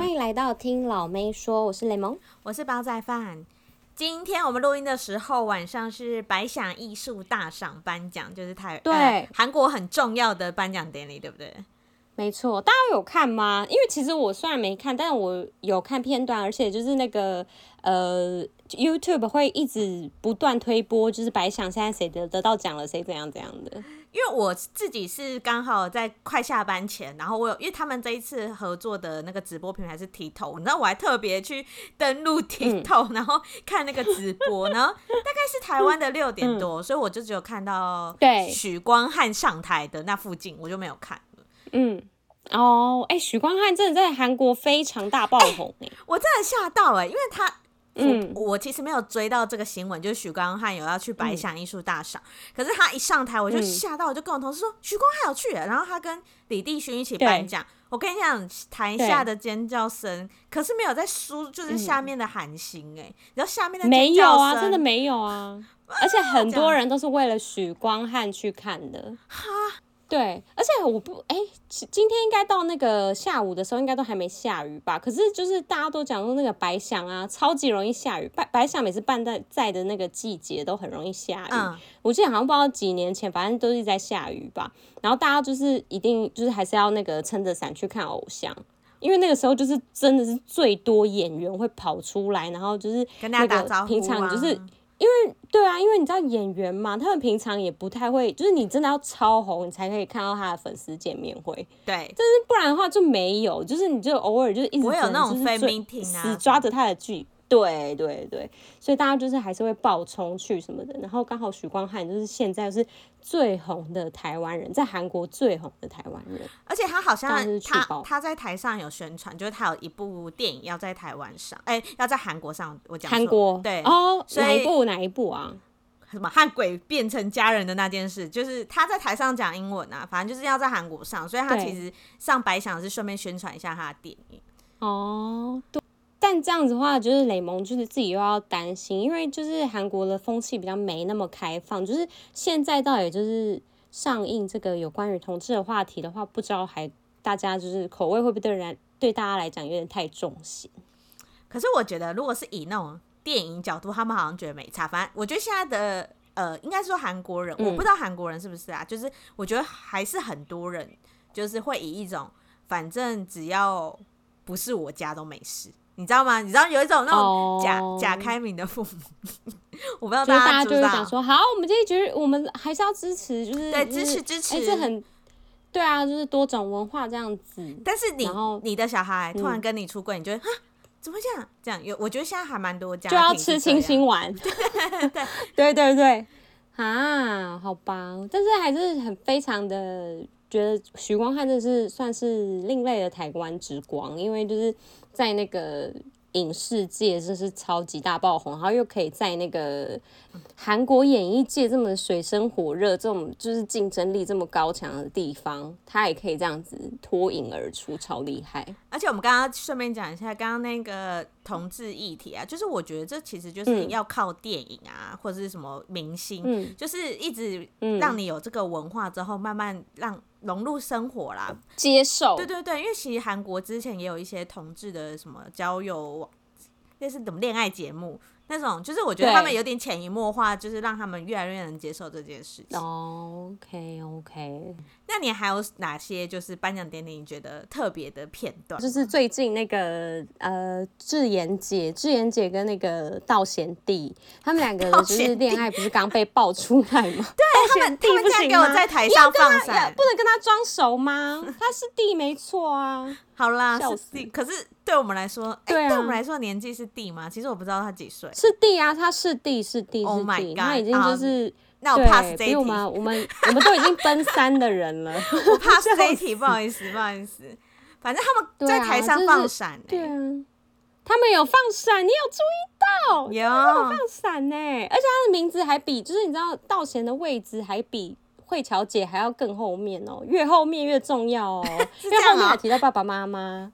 欢迎来到听老妹说，我是雷蒙，我是煲仔饭。今天我们录音的时候，晚上是百想艺术大赏颁奖，就是台对韩、呃、国很重要的颁奖典礼，对不对？没错，大家有看吗？因为其实我虽然没看，但是我有看片段，而且就是那个呃，YouTube 会一直不断推播，就是百想现在谁得得到奖了，谁怎样怎样的。因为我自己是刚好在快下班前，然后我有，因为他们这一次合作的那个直播平台是 TikTok，你知道我还特别去登录 TikTok，、嗯、然后看那个直播，然后大概是台湾的六点多、嗯，所以我就只有看到对。许光汉上台的那附近，我就没有看了。嗯，哦，哎、欸，许光汉真的在韩国非常大爆红、欸。欸、我真的吓到哎、欸，因为他，嗯，我其实没有追到这个新闻，就是许光汉有要去白想艺术大赏、嗯，可是他一上台我就吓到，我就跟我同事说许、嗯、光汉有去，然后他跟李帝勋一起颁奖，我跟你讲，台下的尖叫声，可是没有在输，就是下面的韩星哎，然后下面的没有啊，真的没有啊，而且很多人都是为了许光汉去看的，哈。对，而且我不哎，今天应该到那个下午的时候，应该都还没下雨吧？可是就是大家都讲说那个白想啊，超级容易下雨。白白想每次办在在的那个季节都很容易下雨。嗯。我记得好像不知道几年前，反正都是在下雨吧。然后大家就是一定就是还是要那个撑着伞去看偶像，因为那个时候就是真的是最多演员会跑出来，然后就是跟大家打招呼啊。平常就是。因为对啊，因为你知道演员嘛，他们平常也不太会，就是你真的要超红，你才可以看到他的粉丝见面会。对，但是不然的话就没有，就是你就偶尔就是一直会有那种飞名品啊，死抓着他的剧。对对对，所以大家就是还是会爆冲去什么的，然后刚好许光汉就是现在是最红的台湾人，在韩国最红的台湾人，而且他好像他他在台上有宣传，就是他有一部电影要在台湾上，哎、欸，要在韩国上，我讲韩国对哦，哪一部哪一部啊？什么和鬼变成家人的那件事，就是他在台上讲英文啊，反正就是要在韩国上，所以他其实上白想是顺便宣传一下他的电影哦，对。但这样子的话，就是雷蒙就是自己又要担心，因为就是韩国的风气比较没那么开放，就是现在到底就是上映这个有关于同志的话题的话，不知道还大家就是口味会不会对人对大家来讲有点太重型。可是我觉得，如果是以那种电影角度，他们好像觉得没差。反正我觉得现在的呃，应该说韩国人，我不知道韩国人是不是啊，就是我觉得还是很多人就是会以一种反正只要不是我家都没事。你知道吗？你知道有一种那种假、oh, 假开明的父母，我不知道大家知道。就是、想说，好，我们这一局我们还是要支持，就是对支持支持，哎、欸，这很对啊，就是多种文化这样子。但是你你的小孩突然跟你出柜，你觉得啊、嗯，怎么会这样？这样有，我觉得现在还蛮多家就要吃清心丸，对 对对对啊，好吧，但是还是很非常的觉得许光汉这是算是另类的台湾之光，因为就是。在那个影视界，真是超级大爆红，然后又可以在那个韩国演艺界这么水深火热、这种就是竞争力这么高强的地方，他也可以这样子脱颖而出，超厉害。而且我们刚刚顺便讲一下，刚刚那个同志议题啊，就是我觉得这其实就是要靠电影啊，嗯、或者是什么明星、嗯，就是一直让你有这个文化之后，慢慢让。融入生活啦，接受。对对对，因为其实韩国之前也有一些同志的什么交友，那是怎么恋爱节目。那种就是我觉得他们有点潜移默化，就是让他们越来越能接受这件事情。OK OK，那你还有哪些就是颁奖典礼你觉得特别的片段？就是最近那个呃智妍姐，智妍姐跟那个道贤弟，他们两个就是恋爱，不是刚被爆出来吗？对，他们他们竟然给我在台上放闪，不能跟他装熟吗？他是弟没错啊。好啦。可是对我们来说，对、啊欸、对我们来说年纪是弟吗？其实我不知道他几岁。是弟啊，他是弟，是弟，是弟。Oh my god！他已经就是，嗯、那 我 pass 这一题。我们我们我们都已经奔三的人了，我 pass 这一题，不好意思，不好意思。反正他们在台上放闪、欸对啊，对啊，他们有放闪，你有注意到？有，有放闪呢、欸，而且他的名字还比，就是你知道道贤的位置还比。慧乔姐还要更后面哦，越后面越重要哦，因为后面还提到爸爸妈妈，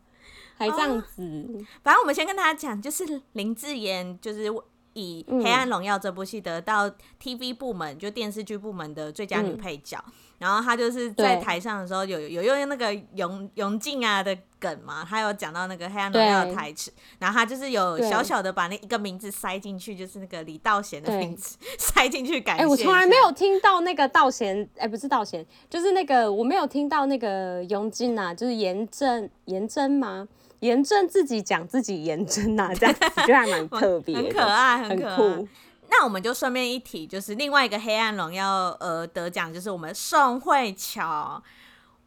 还这样子。反正我们先跟大家讲，就是林志妍，就是以《黑暗荣耀》这部戏得到 TV 部门就电视剧部门的最佳女配角。嗯然后她就是在台上的时候有有用那个泳泳镜啊的梗嘛，他有讲到那个黑暗荣耀的台词，然后他就是有小小的把那一个名字塞进去，就是那个李道贤的名字 塞进去感谢。哎，我从来没有听到那个道贤，哎，不是道贤，就是那个我没有听到那个泳镜啊，就是严正严真吗？严正自己讲自己严真呐，这样子 就还蛮特别，很可爱，很可爱。很酷。那我们就顺便一提，就是另外一个黑暗荣耀呃得奖，就是我们宋慧乔，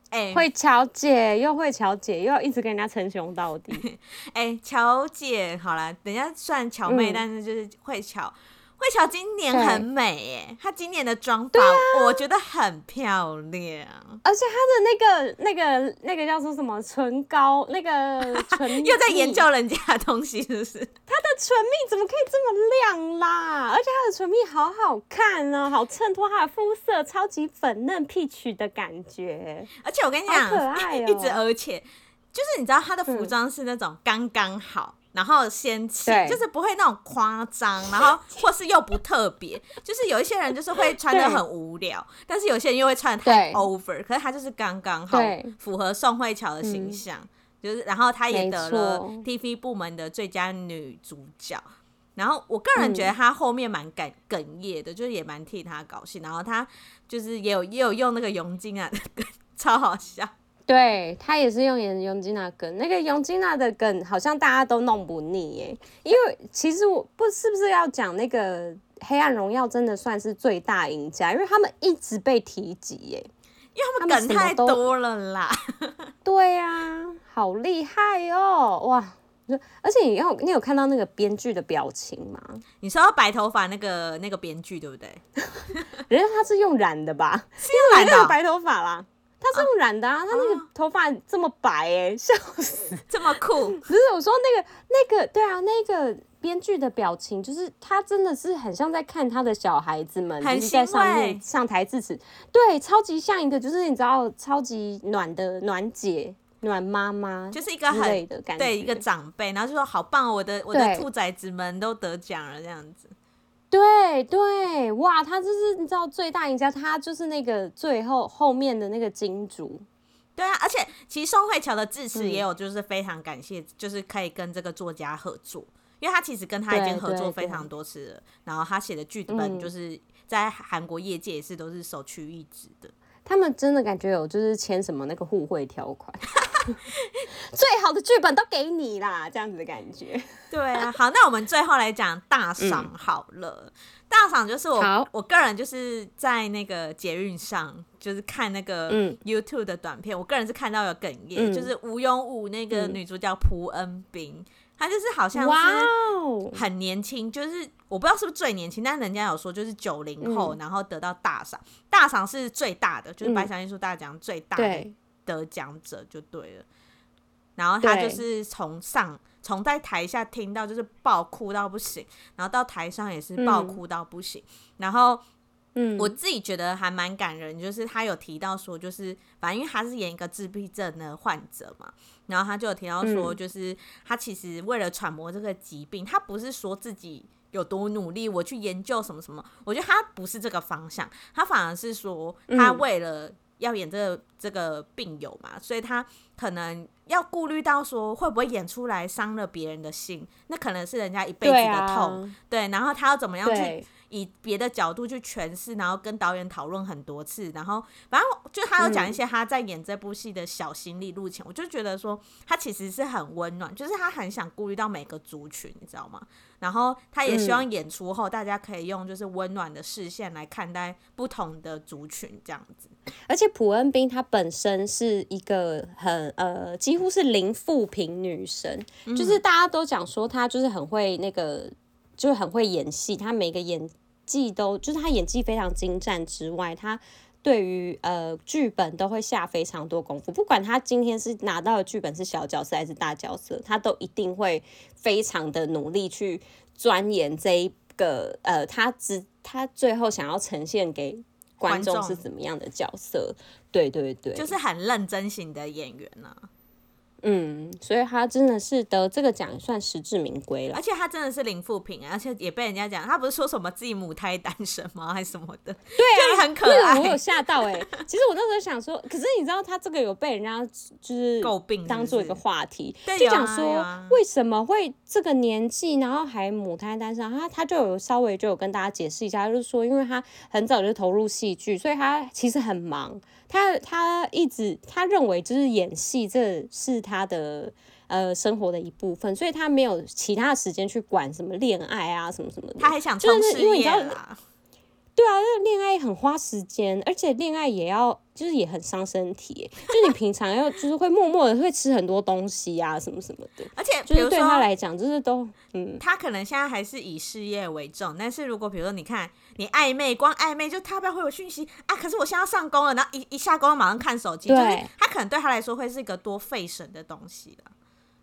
哎、欸，慧乔姐又会乔姐又要一直跟人家称兄道弟，哎、欸，乔姐好了，人家算乔妹，嗯、但是就是会乔。慧乔今年很美诶，她今年的妆发我觉得很漂亮，而且她的那个那个那个叫做什么唇膏，那个 唇又在研究人家的东西，是不是？她的唇蜜怎么可以这么亮啦？而且她的唇蜜好好看哦，好衬托她的肤色，超级粉嫩 peach 的感觉。而且我跟你讲，可爱哦，一直而且就是你知道她的服装是那种刚刚好。然后仙气，就是不会那种夸张，然后或是又不特别，就是有一些人就是会穿的很无聊，但是有些人又会穿的太 over，可是他就是刚刚好符合宋慧乔的形象，嗯、就是然后他也得了 TV 部门的最佳女主角，然后我个人觉得他后面蛮感哽咽的，就是也蛮替他高兴，然后他就是也有也有用那个佣金啊，超好笑。对，他也是用演尤金娜梗，那个尤金娜的梗好像大家都弄不腻耶。因为其实我不是不是要讲那个《黑暗荣耀》真的算是最大赢家，因为他们一直被提及耶，因为他们梗太多了啦。对呀、啊，好厉害哦，哇！而且你有你有看到那个编剧的表情吗？你说到白头发那个那个编剧对不对？人家他是用染的吧？是用染的 白头发啦。他这么染的啊，啊他那个头发这么白哎、欸，笑死，这么酷。不是我说那个那个，对啊，那个编剧的表情，就是他真的是很像在看他的小孩子们，就是在上面上台致辞，对，超级像一个，就是你知道，超级暖的暖姐、暖妈妈，就是一个很对，一个长辈，然后就说好棒哦，我的我的兔崽子们都得奖了，这样子。对对，哇，他就是你知道最大赢家，他就是那个最后后面的那个金主。对啊，而且其实宋慧乔的致辞也有，就是非常感谢，嗯、就是可以跟这个作家合作，因为他其实跟他已经合作非常多次了。然后他写的剧本就是在韩国业界也是都是首屈一指的。他们真的感觉有就是签什么那个互惠条款，最好的剧本都给你啦，这样子的感觉。对啊，好，那我们最后来讲大赏好了。嗯、大赏就是我我个人就是在那个捷运上，就是看那个 YouTube 的短片，嗯、我个人是看到有哽咽，嗯、就是吴永武那个女主角蒲恩斌。他就是好像是很年轻就是我不知道是不是最年轻，但是人家有说就是九零后，嗯、然后得到大赏，大赏是最大的，就是白想艺术大奖最大的得奖者就对了。然后他就是从上从在台下听到就是爆哭到不行，然后到台上也是爆哭到不行，嗯、然后。嗯，我自己觉得还蛮感人，就是他有提到说，就是反正因为他是演一个自闭症的患者嘛，然后他就有提到说，就是他其实为了揣摩这个疾病，他不是说自己有多努力，我去研究什么什么，我觉得他不是这个方向，他反而是说他为了要演这个这个病友嘛，所以他可能要顾虑到说会不会演出来伤了别人的心，那可能是人家一辈子的痛，对，然后他要怎么样去。以别的角度去诠释，然后跟导演讨论很多次，然后反正就他有讲一些他在演这部戏的小心历路前，嗯、我就觉得说他其实是很温暖，就是他很想顾虑到每个族群，你知道吗？然后他也希望演出后大家可以用就是温暖的视线来看待不同的族群这样子。而且朴恩斌她本身是一个很呃几乎是零负评女神，嗯、就是大家都讲说她就是很会那个。就很会演戏，他每个演技都就是他演技非常精湛之外，他对于呃剧本都会下非常多功夫。不管他今天是拿到的剧本是小角色还是大角色，他都一定会非常的努力去钻研这一个呃，他只他最后想要呈现给观众是怎么样的角色？对对对，就是很认真型的演员呢、啊。嗯，所以他真的是得这个奖算实至名归了。而且他真的是零负评，而且也被人家讲，他不是说什么自己母胎单身吗？还是什么的？对啊，很可爱。我有吓到哎、欸。其实我那时候想说，可是你知道他这个有被人家就是诟病，当做一个话题，是是就讲说为什么会这个年纪，然后还母胎单身？他他就有稍微就有跟大家解释一下，就是说，因为他很早就投入戏剧，所以他其实很忙。他他一直他认为就是演戏，这是他的呃生活的一部分，所以他没有其他时间去管什么恋爱啊什么什么的。他还想冲事业啊。对啊，那恋爱很花时间，而且恋爱也要，就是也很伤身体。就你平常要，就是会默默的会吃很多东西啊，什么什么的。而且，就是对他来讲，就是都，嗯，他可能现在还是以事业为重，但是如果比如说你看你暧昧，光暧昧就他不要回我讯息啊，可是我现在要上工了，然后一一下工马上看手机，对，就是他可能对他来说会是一个多费神的东西了。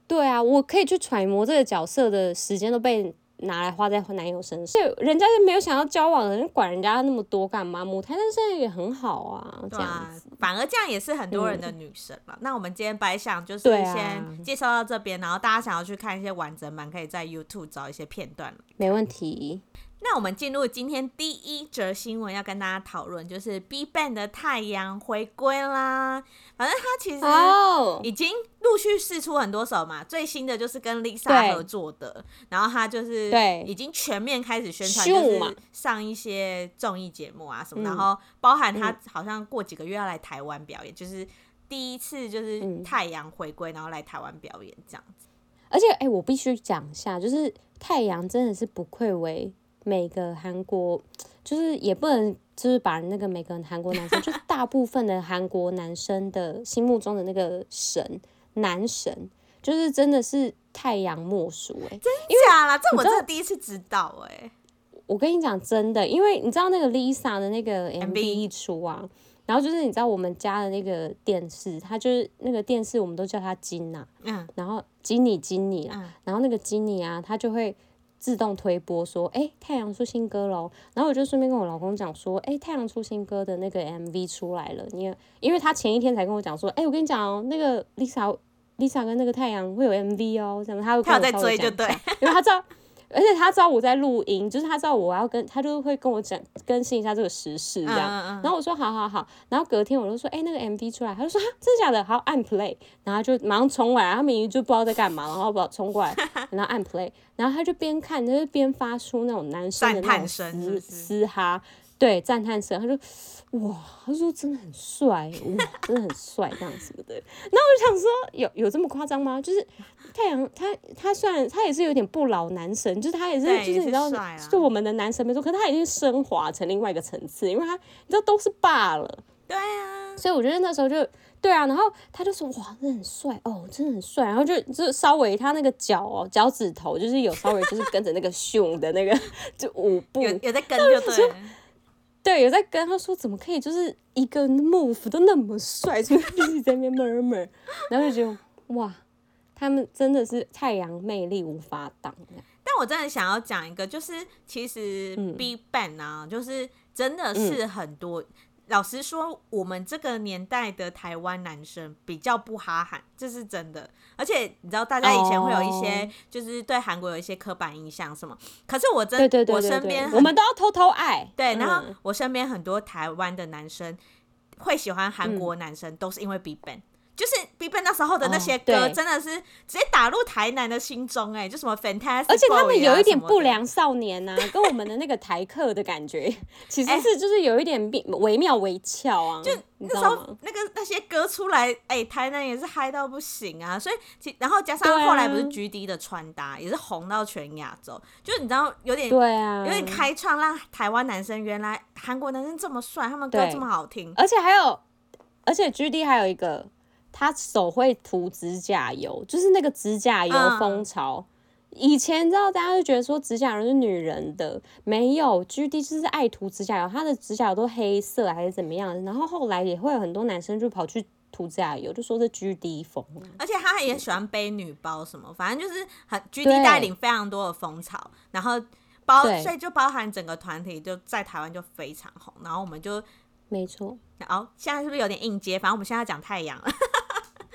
对啊，我可以去揣摩这个角色的时间都被。拿来花在男友身上，对，人家就没有想要交往的人，管人家那么多干嘛？母胎单身也很好啊，这样子，反而这样也是很多人的女神了。嗯、那我们今天白想就是先介绍到这边，啊、然后大家想要去看一些完整版，可以在 YouTube 找一些片段。没问题。那我们进入今天第一则新闻，要跟大家讨论，就是 BIGBANG 的太阳回归啦。反正他其实已经陆续试出很多首嘛，最新的就是跟 Lisa 合作的，然后他就是已经全面开始宣传，就是上一些综艺节目啊什么，然后包含他好像过几个月要来台湾表演，就是第一次就是太阳回归，然后来台湾表演这样子。而且，哎，我必须讲一下，就是太阳真的是不愧为。每个韩国就是也不能就是把那个每个韩国男生，就是大部分的韩国男生的心目中的那个神男神，就是真的是太阳莫属哎，真假啦？这我真的第一次知道哎。我跟你讲真的，因为你知道那个 Lisa 的那个 MV 一出啊，然后就是你知道我们家的那个电视，它就是那个电视我们都叫它金呐，嗯，然后金妮金妮啊，然后那个金妮啊，它就会。自动推播说，哎、欸，太阳出新歌喽！然后我就顺便跟我老公讲说，哎、欸，太阳出新歌的那个 MV 出来了。你，因为他前一天才跟我讲说，哎、欸，我跟你讲哦，那个 Lisa Lisa 跟那个太阳会有 MV 哦，什么他会跟我在追就对，因为他知道。而且他知道我在录音，就是他知道我要跟他就会跟我讲更新一下这个时事这样。嗯嗯嗯，然后我说好好好，然后隔天我就说哎、欸、那个 MV 出来，他就说真的假的？好按 play，然后就马上冲过来，他明明就不知道在干嘛，然后不知道冲过来，然后按 play，然后他就边看就是边发出那种男生的那种嘶嘶哈。对，赞叹声，他说：“哇，他说真的很帅，哇，真的很帅，这样子的。”那我就想说，有有这么夸张吗？就是太阳，他他虽然他也是有点不老男神，就是他也是，就是你知道，就我们的男神没错，可是他已经升华成另外一个层次，因为他你知道都是爸了，对啊，所以我觉得那时候就对啊，然后他就说：“哇，真的很帅哦，真的很帅。”然后就就稍微他那个脚哦，脚趾头就是有稍微就是跟着那个 胸的那个 就舞步，有有在跟就对。对，有在跟他说，怎么可以就是一个 move 都那么帅，就一直在那边 murmur，然后就觉得哇，他们真的是太阳魅力无法挡。但我真的想要讲一个，就是其实 BIGBANG 啊，嗯、就是真的是很多。嗯老实说，我们这个年代的台湾男生比较不哈韩，这是真的。而且你知道，大家以前会有一些，就是对韩国有一些刻板印象什么。可是我真，对对对对对，我身边，我们都要偷偷爱。对，然后我身边很多台湾的男生会喜欢韩国男生，都是因为 BIGBANG。就是 BIGBANG 那时候的那些歌，oh, 真的是直接打入台南的心中哎、欸，就什么 Fantastic，而且他们有一点不良少年呐、啊，跟我们的那个台客的感觉，其实是就是有一点惟妙惟肖啊。就那时候那个那些歌出来，哎、欸，台南也是嗨到不行啊。所以其然后加上后来不是 GD 的穿搭、啊、也是红到全亚洲，就是你知道有点对啊，有点开创让台湾男生原来韩国男生这么帅，他们歌这么好听，而且还有而且 GD 还有一个。他手会涂指甲油，就是那个指甲油风潮。嗯、以前你知道大家就觉得说指甲油是女人的，没有 GD 就是爱涂指甲油，他的指甲油都黑色还是怎么样？然后后来也会有很多男生就跑去涂指甲油，就说是 GD 风。而且他也喜欢背女包什么，反正就是很 GD 带领非常多的风潮，然后包所以就包含整个团体就在台湾就非常红，然后我们就没错。哦，现在是不是有点应接？反正我们现在讲太阳了。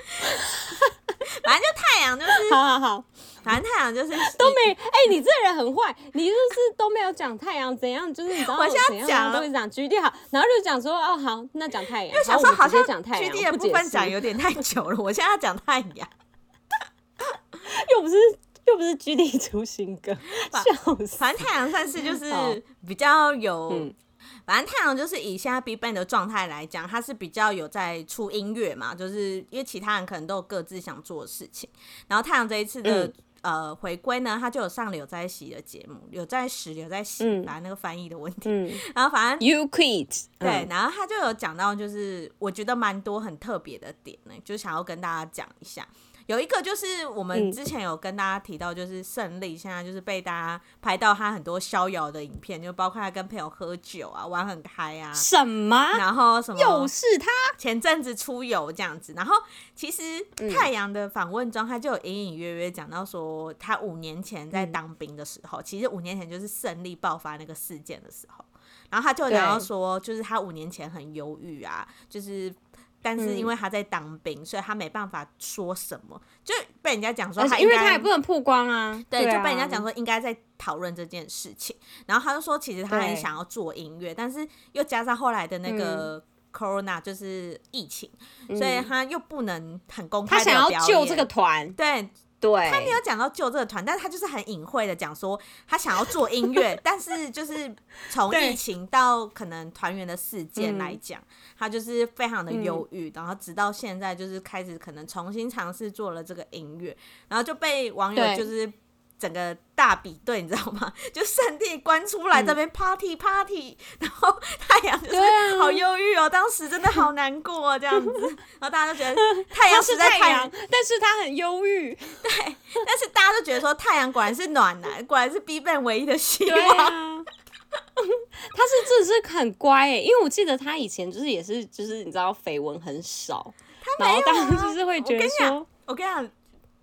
太阳就是 好好好，反正太阳就是 都没哎、欸，你这人很坏，你就是都没有讲太阳怎样，就是你知道我现在讲都是讲 G D 好，然后就讲说哦好，那讲太阳，因为想说好像讲太阳 G D 的部分讲有点太久了，我现在要讲太阳，又不是又不是 G D 出新歌，笑死，反正太阳算是就是比较有。反正太阳就是以现在 BigBang 的状态来讲，他是比较有在出音乐嘛，就是因为其他人可能都有各自想做的事情。然后太阳这一次的、嗯、呃回归呢，他就有上刘在熙的节目，有在石刘在熙来那个翻译的问题。嗯、然后反正 You quit 对，然后他就有讲到，就是我觉得蛮多很特别的点呢，就想要跟大家讲一下。有一个就是我们之前有跟大家提到，就是胜利现在就是被大家拍到他很多逍遥的影片，就包括他跟朋友喝酒啊，玩很嗨啊，什么，然后什么又是他？前阵子出游这样子，然后其实太阳的访问中，他就有隐隐约约讲到说，他五年前在当兵的时候，其实五年前就是胜利爆发那个事件的时候，然后他就讲到说，就是他五年前很忧郁啊，就是。但是因为他在当兵，嗯、所以他没办法说什么，就被人家讲说他因为他也不能曝光啊，对，就被人家讲说应该在讨论这件事情。然后他就说，其实他很想要做音乐，但是又加上后来的那个 corona 就是疫情，嗯、所以他又不能很公开。他想要救这个团，对。对，他没有讲到救这个团，但是他就是很隐晦的讲说他想要做音乐，但是就是从疫情到可能团员的事件来讲，他就是非常的忧郁，然后直到现在就是开始可能重新尝试做了这个音乐，然后就被网友就是。整个大比对，你知道吗？就圣地关出来这边 party party，、嗯、然后太阳就是好忧郁哦，当时真的好难过、啊、这样子，然后大家都觉得太阳是在太阳，但是他很忧郁，对，但是大家都觉得说太阳果然是暖男，果然是 BigBang 唯一的希望。啊、他是真的是很乖诶，因为我记得他以前就是也是就是你知道绯闻很少，他没有、啊、然后当时就是会觉得说，我跟你讲。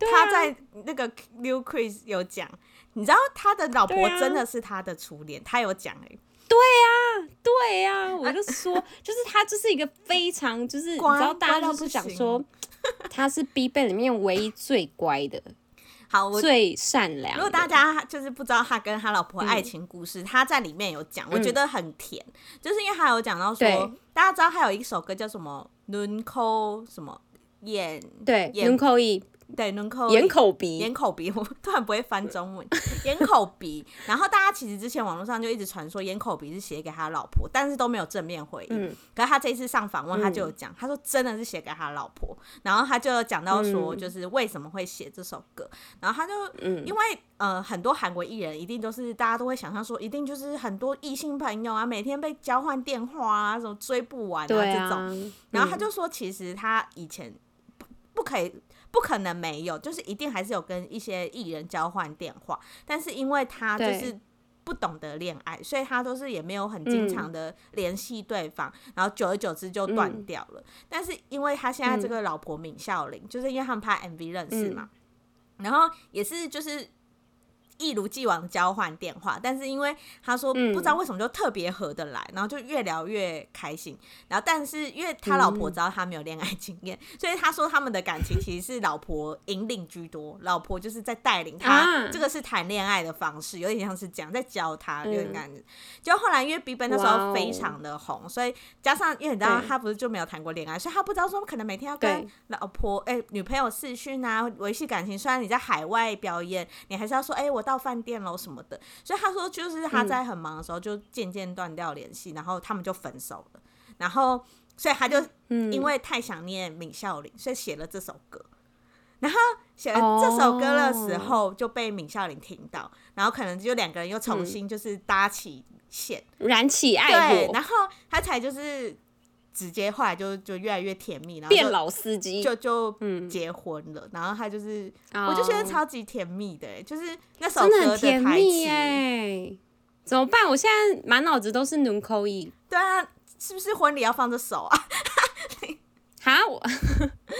他在那个 New Quiz 有讲，你知道他的老婆真的是他的初恋，他有讲哎，对呀，对呀，我就说，就是他就是一个非常就是，你知道大家都是讲说他是 BigBang 里面唯一最乖的，好，最善良。如果大家就是不知道他跟他老婆爱情故事，他在里面有讲，我觉得很甜，就是因为他有讲到说，大家知道他有一首歌叫什么 Nunco 什么眼对 Nunco 对，눈코眼口鼻，眼口鼻，我突然不会翻中文，眼口鼻。然后大家其实之前网络上就一直传说眼口鼻是写给他老婆，但是都没有正面回应。嗯、可是他这一次上访问，他就有讲，嗯、他说真的是写给他老婆。然后他就讲到说，就是为什么会写这首歌。嗯、然后他就，嗯、因为呃，很多韩国艺人一定都是大家都会想象说，一定就是很多异性朋友啊，每天被交换电话啊，什么追不完啊，啊这种。然后他就说，其实他以前不不可以。不可能没有，就是一定还是有跟一些艺人交换电话，但是因为他就是不懂得恋爱，所以他都是也没有很经常的联系对方，嗯、然后久而久之就断掉了。嗯、但是因为他现在这个老婆闵孝琳，嗯、就是因为他们拍 MV 认识嘛，嗯、然后也是就是。一如既往交换电话，但是因为他说不知道为什么就特别合得来，嗯、然后就越聊越开心。然后但是因为他老婆知道他没有恋爱经验，嗯、所以他说他们的感情其实是老婆引领居多，老婆就是在带领他，啊、这个是谈恋爱的方式，有点像是讲在教他有点感觉。就后来因为 BigBang 那时候非常的红，哦、所以加上因为你知道他不是就没有谈过恋爱，所以他不知道说可能每天要跟老婆哎、欸、女朋友视讯啊维系感情。虽然你在海外表演，你还是要说哎、欸、我。到饭店喽什么的，所以他说就是他在很忙的时候就渐渐断掉联系，嗯、然后他们就分手了。然后所以他就因为太想念闵孝琳，所以写了这首歌。然后写了这首歌的时候就被闵孝琳听到，然后可能就两个人又重新就是搭起线，嗯、燃起爱火，然后他才就是。直接后来就就越来越甜蜜，然后变老司机，就就嗯结婚了，然后他就是，我就觉得超级甜蜜的，就是那首歌的很甜蜜，哎，怎么办？我现在满脑子都是《龙口一》。对啊，是不是婚礼要放这首啊？哈，我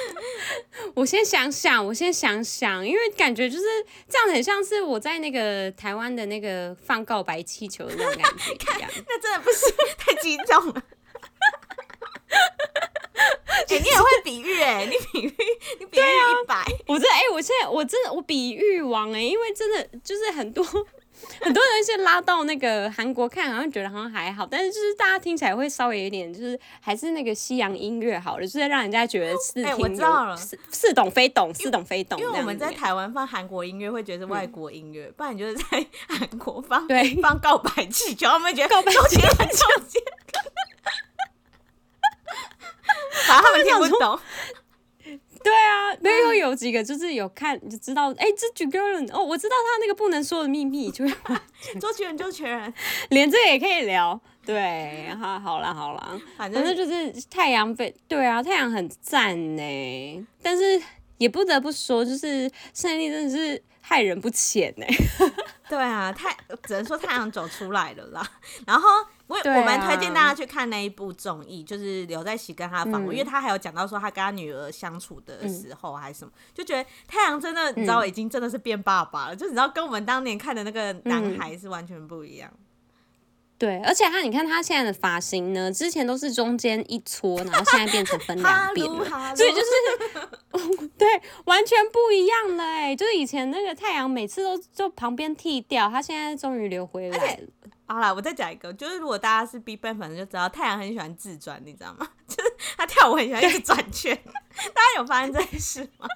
我先想想，我先想想，因为感觉就是这样很像是我在那个台湾的那个放告白气球的那种感觉一样。那真的不是太激动了。哎、欸，你比喻你比喻，一百、啊，我这哎、欸，我现现在我真的我比喻王哎、欸，因为真的就是很多。很多人是拉到那个韩国看，好像觉得好像还好，但是就是大家听起来会稍微有点，就是还是那个西洋音乐好了，就是让人家觉得是听、欸、我知道了，似似懂非懂，似懂非懂。因为我们在台湾放韩国音乐会觉得是外国音乐，嗯、不然你就是在韩国放对放告白气球，他们觉得告白气球很 反正他们听不懂。对啊，没有有几个就是有看就知道，哎、欸，这几个人哦，我知道他那个不能说的秘密，就周杰伦，周杰伦，连这个也可以聊。对，哈，好啦，好啦，反正就是太阳被，对啊，太阳很赞呢，但是也不得不说，就是胜利真的是害人不浅呢。对啊，太只能说太阳走出来了啦，然后。我我们推荐大家去看那一部综艺，就是刘在熙跟他访问，嗯、因为他还有讲到说他跟他女儿相处的时候还是什么，嗯、就觉得太阳真的，你知道已经真的是变爸爸了，嗯、就你知道跟我们当年看的那个男孩是完全不一样。对，而且他你看他现在的发型呢，之前都是中间一撮，然后现在变成分两边，所以就是 对完全不一样了哎，就是以前那个太阳每次都就旁边剃掉，他现在终于留回来了。好啦，我再讲一个，就是如果大家是 BigBang 粉就知道太阳很喜欢自转，你知道吗？就是他跳舞很喜欢一直转圈，大家有发现这件事吗？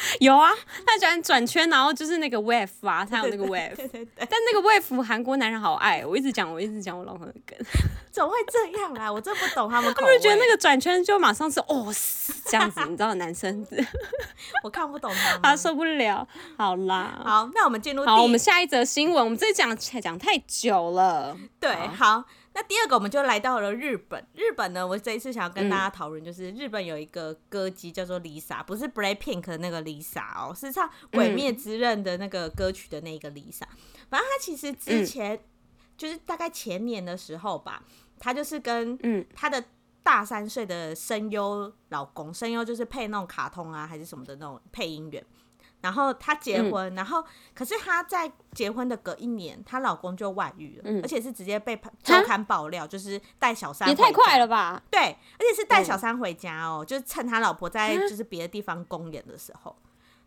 有啊，他喜欢转圈，然后就是那个 wave 啊，他有那个 wave，对对对，但那个 wave 韩国男人好爱，我一直讲，我一直讲我老公的梗，怎么会这样啊？我真不懂他们，他们觉得那个转圈就马上是哦这样子，你知道男生，我看不懂他，他受不了。好啦，好，那我们进入好，我们下一则新闻，我们这讲讲太久了，对，好。那第二个我们就来到了日本。日本呢，我这一次想要跟大家讨论，就是日本有一个歌姬叫做 Lisa，不是 Blackpink 的那个 Lisa 哦，是唱《鬼灭之刃》的那个歌曲的那个 Lisa。反正她其实之前就是大概前年的时候吧，她就是跟她的大三岁的声优老公，声优就是配那种卡通啊还是什么的那种配音员。然后她结婚，嗯、然后可是她在结婚的隔一年，她老公就外遇了，嗯、而且是直接被周刊爆料，就是带小三，也太快了吧？对，而且是带小三回家哦，嗯、就是趁他老婆在就是别的地方公演的时候，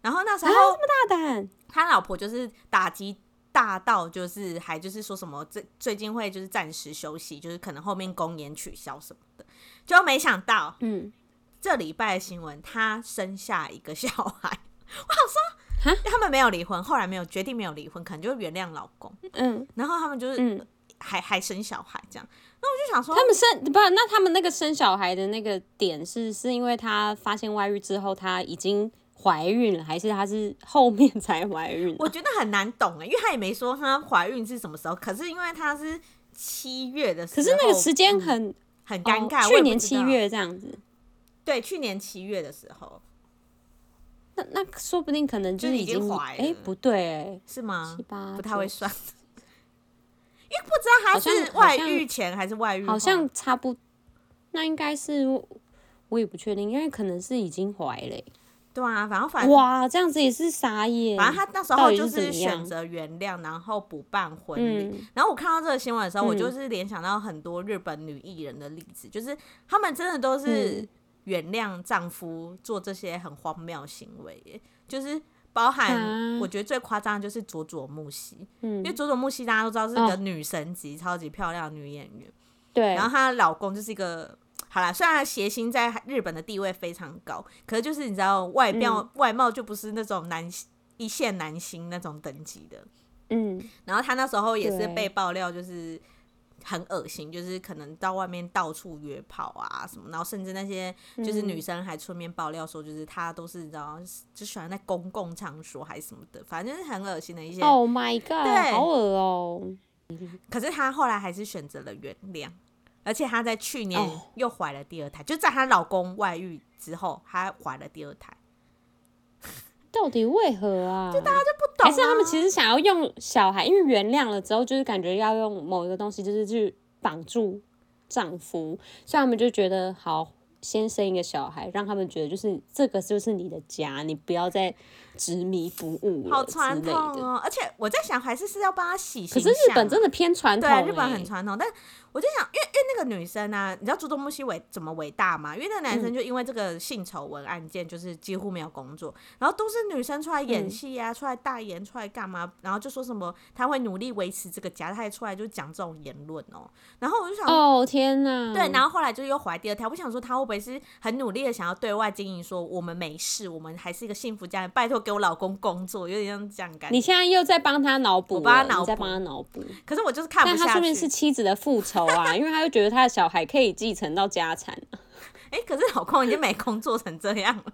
然后那时候、啊、这么大胆，他老婆就是打击大到就是还就是说什么最最近会就是暂时休息，就是可能后面公演取消什么的，就没想到，嗯，这礼拜的新闻，她生下一个小孩。我想说，他们没有离婚，后来没有决定没有离婚，可能就原谅老公。嗯，然后他们就是还、嗯、还生小孩这样。那我就想说，他们生不？那他们那个生小孩的那个点是是因为他发现外遇之后他已经怀孕了，还是她是后面才怀孕？我觉得很难懂哎，因为她也没说她怀孕是什么时候。可是因为她是七月的时候，可是那个时间很、嗯、很尴尬。去年七月这样子，对，去年七月的时候。那那说不定可能就是已经怀哎、欸，不对哎、欸，是吗？七八不太会算，因为不知道他是外遇前还是外遇后，好像差不，那应该是我也不确定，因为可能是已经怀了、欸。对啊，反正反正哇，这样子也是傻眼。反正他那时候就是选择原谅，然后补办婚礼。嗯、然后我看到这个新闻的时候，我就是联想到很多日本女艺人的例子，嗯、就是他们真的都是。嗯原谅丈夫做这些很荒谬行为，就是包含我觉得最夸张的就是佐佐木希，嗯，因为佐佐木希大家都知道是个女神级、哦、超级漂亮的女演员，对。然后她的老公就是一个，好啦，虽然谐星在日本的地位非常高，可是就是你知道外表、嗯、外貌就不是那种男一线男星那种等级的，嗯。然后他那时候也是被爆料，就是。很恶心，就是可能到外面到处约炮啊什么，然后甚至那些就是女生还出面爆料说，就是她都是你知道，就喜欢在公共场所还是什么的，反正就是很恶心的一些。Oh my god！对，好恶哦。可是她后来还是选择了原谅，而且她在去年又怀了第二胎，oh. 就在她老公外遇之后，她怀了第二胎。到底为何啊？就大家就不懂啊，还是他们其实想要用小孩，因为原谅了之后，就是感觉要用某一个东西，就是去绑住丈夫，所以他们就觉得好，先生一个小孩，让他们觉得就是这个就是你的家，你不要再执迷不悟。好传统哦！而且我在想，还是是要帮他洗。可是日本真的偏传统，对，日本很传统，但。我就想，因为因为那个女生啊，你知道佐佐木希伟怎么伟大吗？因为那个男生就因为这个性丑闻案件，就是几乎没有工作，然后都是女生出来演戏啊，嗯、出来代言，出来干嘛？然后就说什么他会努力维持这个家，他还出来就讲这种言论哦。然后我就想，哦天哪，对，然后后来就又怀第二胎。我想说他会不会是很努力的想要对外经营，说我们没事，我们还是一个幸福家人，拜托给我老公工作，有点像这样感觉。你现在又在帮他脑补，我帮他脑补，在帮他脑补。可是我就是看不下去。但他说明是妻子的复仇啊，因为他又觉得。觉得他的小孩可以继承到家产，哎、欸，可是老公已经没工作成这样了，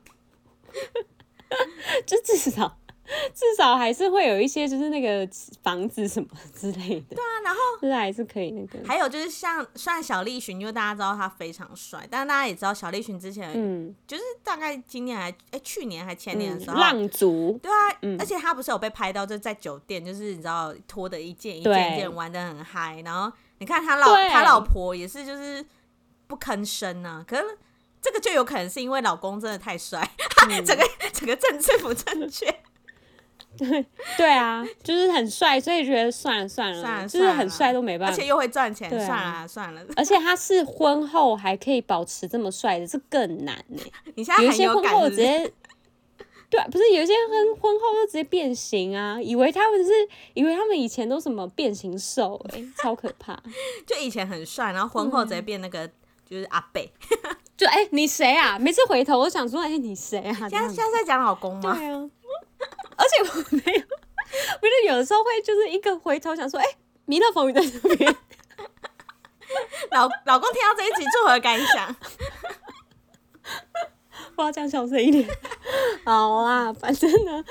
就至少 至少还是会有一些，就是那个房子什么之类的。对啊，然后就是还是可以那个。还有就是像算小栗旬，因为大家知道他非常帅，但是大家也知道小栗旬之前，嗯，就是大概今年还哎、欸、去年还前年的时候，嗯、浪族。对啊，嗯、而且他不是有被拍到就在酒店，就是你知道脱的一件一件一件玩的很嗨，然后。你看他老他老婆也是就是不吭声呢，可是这个就有可能是因为老公真的太帅，嗯、整个整个政治不正确。对 对啊，就是很帅，所以觉得算了算了，算了就是很帅都没办法，而且又会赚钱，算了、啊、算了。而且他是婚后还可以保持这么帅的，这更难呢。你现在有，些婚后直接。对，不是有些婚婚后就直接变形啊，以为他们是以为他们以前都什么变形兽，哎，超可怕。就以前很帅，然后婚后直接变那个、嗯、就是阿贝。就哎、欸，你谁啊？每次回头我想说，哎、欸，你谁啊？现在现在在讲老公吗？对啊。而且我没有，不是有的时候会就是一个回头想说，哎、欸，弥勒佛你在这边。老老公听到这一集作何感想？我要讲小声一点。好啦，反正呢，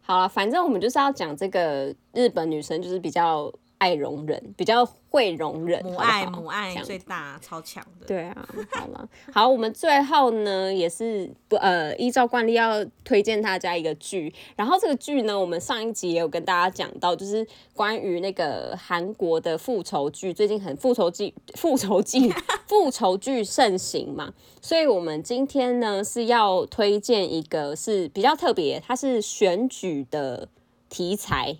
好了，反正我们就是要讲这个日本女生，就是比较。爱容忍，比较会容忍，母爱母爱最大，超强的。对啊，好了，好，我们最后呢也是不呃，依照惯例要推荐大家一个剧。然后这个剧呢，我们上一集也有跟大家讲到，就是关于那个韩国的复仇剧，最近很复仇剧、复仇剧、复仇剧盛行嘛。所以我们今天呢是要推荐一个是比较特别，它是选举的题材。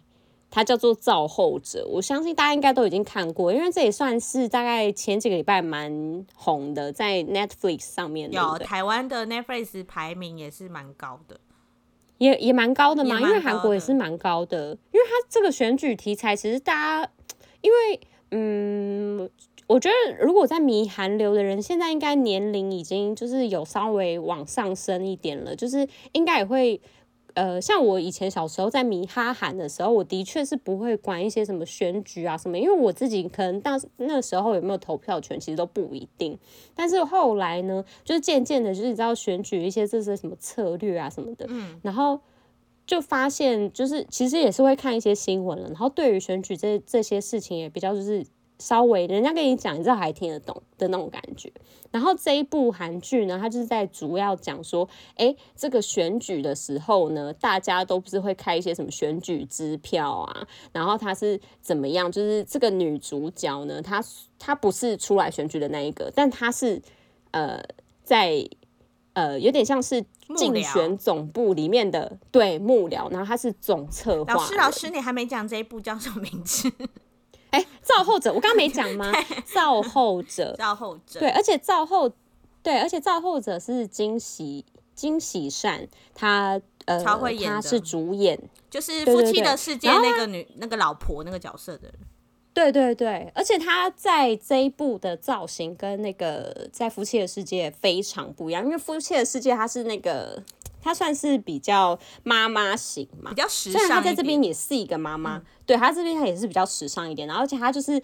它叫做《造后者》，我相信大家应该都已经看过，因为这也算是大概前几个礼拜蛮红的，在 Netflix 上面有台湾的 Netflix 排名也是蛮高的，也也蛮高的嘛，因为韩国也是蛮高的，因为它这个选举题材其实大家，因为嗯，我觉得如果在迷韩流的人，现在应该年龄已经就是有稍微往上升一点了，就是应该也会。呃，像我以前小时候在迷哈韩的时候，我的确是不会管一些什么选举啊什么，因为我自己可能当那时候有没有投票权，其实都不一定。但是后来呢，就是渐渐的，就是你知道选举一些这些什么策略啊什么的，嗯，然后就发现，就是其实也是会看一些新闻了，然后对于选举这这些事情也比较就是。稍微人家跟你讲，你知道还听得懂的那种感觉。然后这一部韩剧呢，它就是在主要讲说，哎，这个选举的时候呢，大家都不是会开一些什么选举支票啊，然后他是怎么样？就是这个女主角呢，她她不是出来选举的那一个，但她是呃在呃有点像是竞选总部里面的对幕僚，然后她是总策划。老师，老师，你还没讲这一部叫什么名字？哎、欸，造后者，我刚刚没讲吗？造后者，造后者，对，而且造后，对，而且造后者是惊喜惊喜善，他呃，超会演，他是主演，就是《夫妻的世界》那个女那个老婆那个角色的人，对对对，而且他在这一部的造型跟那个在《夫妻的世界》非常不一样，因为《夫妻的世界》他是那个。她算是比较妈妈型嘛，比较时尚。虽然她在这边也是一个妈妈，嗯、对她这边她也是比较时尚一点。然后而且她就是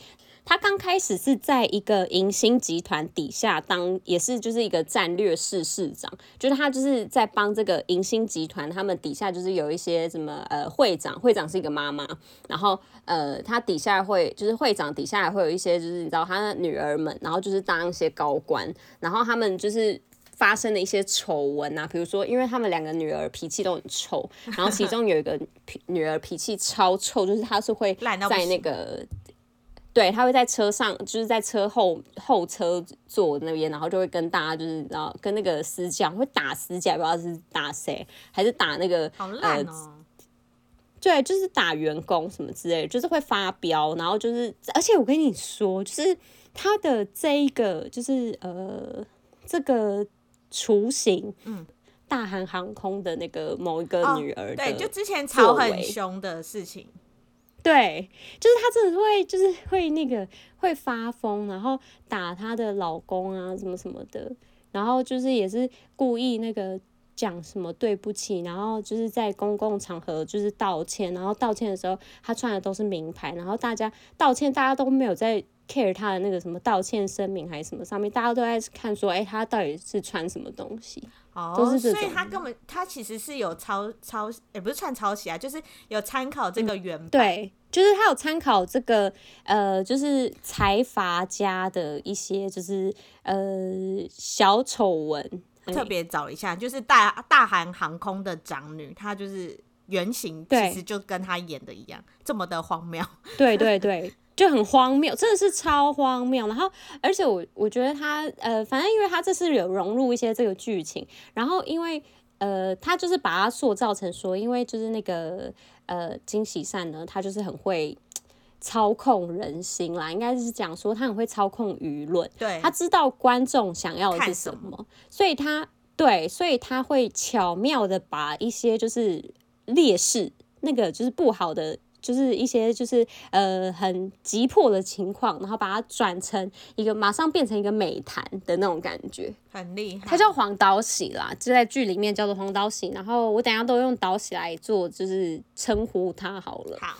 她刚开始是在一个银星集团底下当，也是就是一个战略室市长，就是她就是在帮这个银星集团，他们底下就是有一些什么呃会长，会长是一个妈妈，然后呃她底下会就是会长底下还会有一些就是你知道她的女儿们，然后就是当一些高官，然后他们就是。发生的一些丑闻啊，比如说，因为他们两个女儿脾气都很臭，然后其中有一个女儿脾气超臭，就是她是会在那个，对，她会在车上，就是在车后后车座那边，然后就会跟大家就是然后跟那个司机会打司机，不知道是打谁，还是打那个好烂哦。对，就是打员工什么之类的，就是会发飙，然后就是，而且我跟你说，就是他的这一个，就是呃，这个雏形，嗯，大韩航空的那个某一个女儿，对，就之前吵很凶的事情，对，就是她真的会，就是会那个会发疯，然后打她的老公啊，什么什么的，然后就是也是故意那个。讲什么对不起，然后就是在公共场合就是道歉，然后道歉的时候她穿的都是名牌，然后大家道歉，大家都没有在 care 他的那个什么道歉声明还是什么上面，大家都在看说，哎，他到底是穿什么东西？哦。所以他根本他其实是有抄抄，也不是串抄袭啊，就是有参考这个原版，嗯，对，就是他有参考这个呃，就是财阀家的一些就是呃小丑闻。特别找一下，就是大大韩航空的长女，她就是原型，其实就跟她演的一样，这么的荒谬。对对对，就很荒谬，真的是超荒谬。然后，而且我我觉得他呃，反正因为他这是有融入一些这个剧情，然后因为呃，他就是把它塑造成说，因为就是那个呃金喜善呢，他就是很会操控人心啦，应该是讲说他很会操控舆论，对，他知道观众想要的是什么，所以他对，所以他会巧妙的把一些就是劣势，那个就是不好的，就是一些就是呃很急迫的情况，然后把它转成一个马上变成一个美谈的那种感觉，很厉害。他叫黄岛喜啦，就在剧里面叫做黄岛喜，然后我等下都用岛喜来做，就是称呼他好了。好。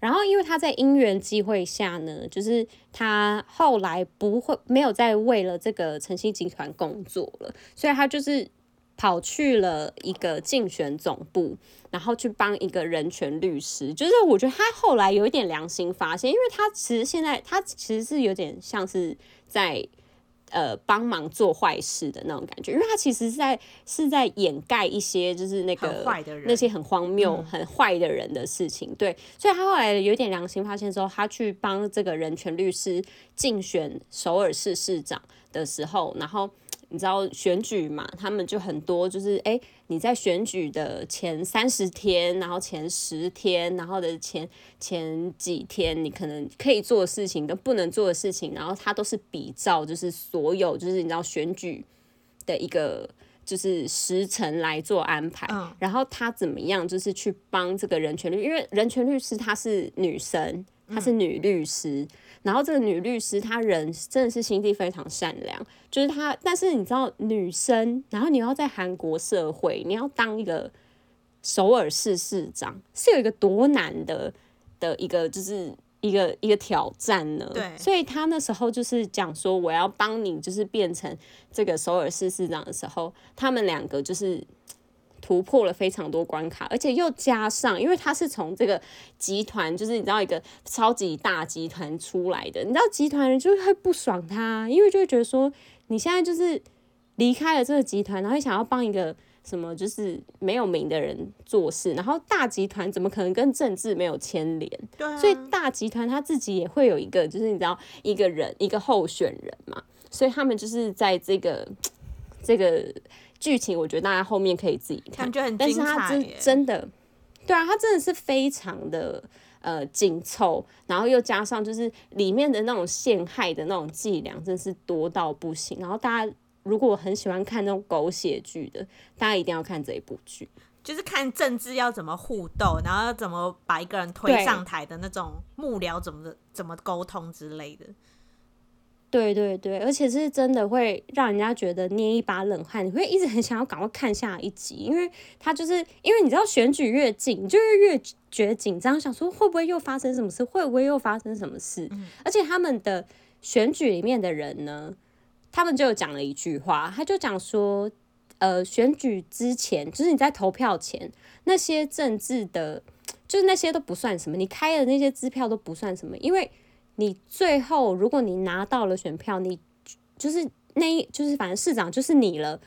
然后，因为他在因缘机会下呢，就是他后来不会没有再为了这个晨曦集团工作了，所以他就是跑去了一个竞选总部，然后去帮一个人权律师。就是我觉得他后来有一点良心发现，因为他其实现在他其实是有点像是在。呃，帮忙做坏事的那种感觉，因为他其实是在是在掩盖一些就是那个那些很荒谬、嗯、很坏的人的事情，对，所以他后来有点良心发现之后，他去帮这个人权律师竞选首尔市市长的时候，然后。你知道选举嘛？他们就很多，就是哎，你在选举的前三十天，然后前十天，然后的前前几天，你可能可以做的事情跟不能做的事情，然后他都是比照，就是所有，就是你知道选举的一个就是时辰来做安排。然后他怎么样，就是去帮这个人权律，因为人权律师她是女生，她是女律师。然后这个女律师，她人真的是心地非常善良，就是她。但是你知道，女生，然后你要在韩国社会，你要当一个首尔市市长，是有一个多难的的一个，就是一个一个挑战呢。对。所以她那时候就是讲说，我要帮你，就是变成这个首尔市市长的时候，他们两个就是。突破了非常多关卡，而且又加上，因为他是从这个集团，就是你知道一个超级大集团出来的，你知道集团人就会不爽他，因为就会觉得说你现在就是离开了这个集团，然后想要帮一个什么就是没有名的人做事，然后大集团怎么可能跟政治没有牵连？对啊，所以大集团他自己也会有一个，就是你知道一个人一个候选人嘛，所以他们就是在这个 这个。剧情我觉得大家后面可以自己看，但是它真真的，对啊，它真的是非常的呃紧凑，然后又加上就是里面的那种陷害的那种伎俩，真是多到不行。然后大家如果很喜欢看那种狗血剧的，大家一定要看这一部剧，就是看政治要怎么互斗，然后要怎么把一个人推上台的那种幕僚怎么怎么沟通之类的。对对对，而且是真的会让人家觉得捏一把冷汗，你会一直很想要赶快看下一集，因为他就是因为你知道选举越近，就越越觉得紧张，想说会不会又发生什么事，会不会又发生什么事？嗯、而且他们的选举里面的人呢，他们就讲了一句话，他就讲说，呃，选举之前，就是你在投票前，那些政治的，就是那些都不算什么，你开的那些支票都不算什么，因为。你最后，如果你拿到了选票，你就是那一就是反正市长就是你了。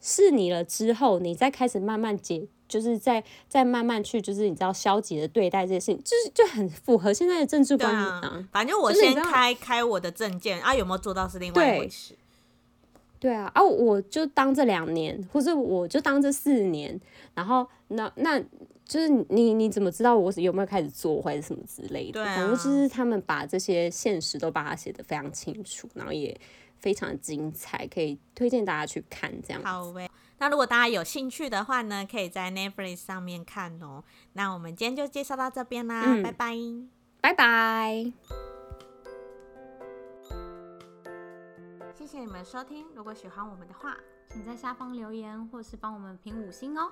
是你了之后，你再开始慢慢解，就是再再慢慢去，就是你知道消极的对待这些事情，就是就很符合现在的政治观念啊。啊反正我先开开我的证件啊，有没有做到是另外一回事。对啊，啊，我就当这两年，或者我就当这四年，然后那那。就是你你怎么知道我有没有开始做或者什么之类的？啊、反正就是他们把这些现实都把它写得非常清楚，然后也非常精彩，可以推荐大家去看这样。好喂，那如果大家有兴趣的话呢，可以在 Netflix 上面看哦。那我们今天就介绍到这边啦，嗯、拜拜，拜拜。谢谢你们收听，如果喜欢我们的话，请在下方留言或是帮我们评五星哦。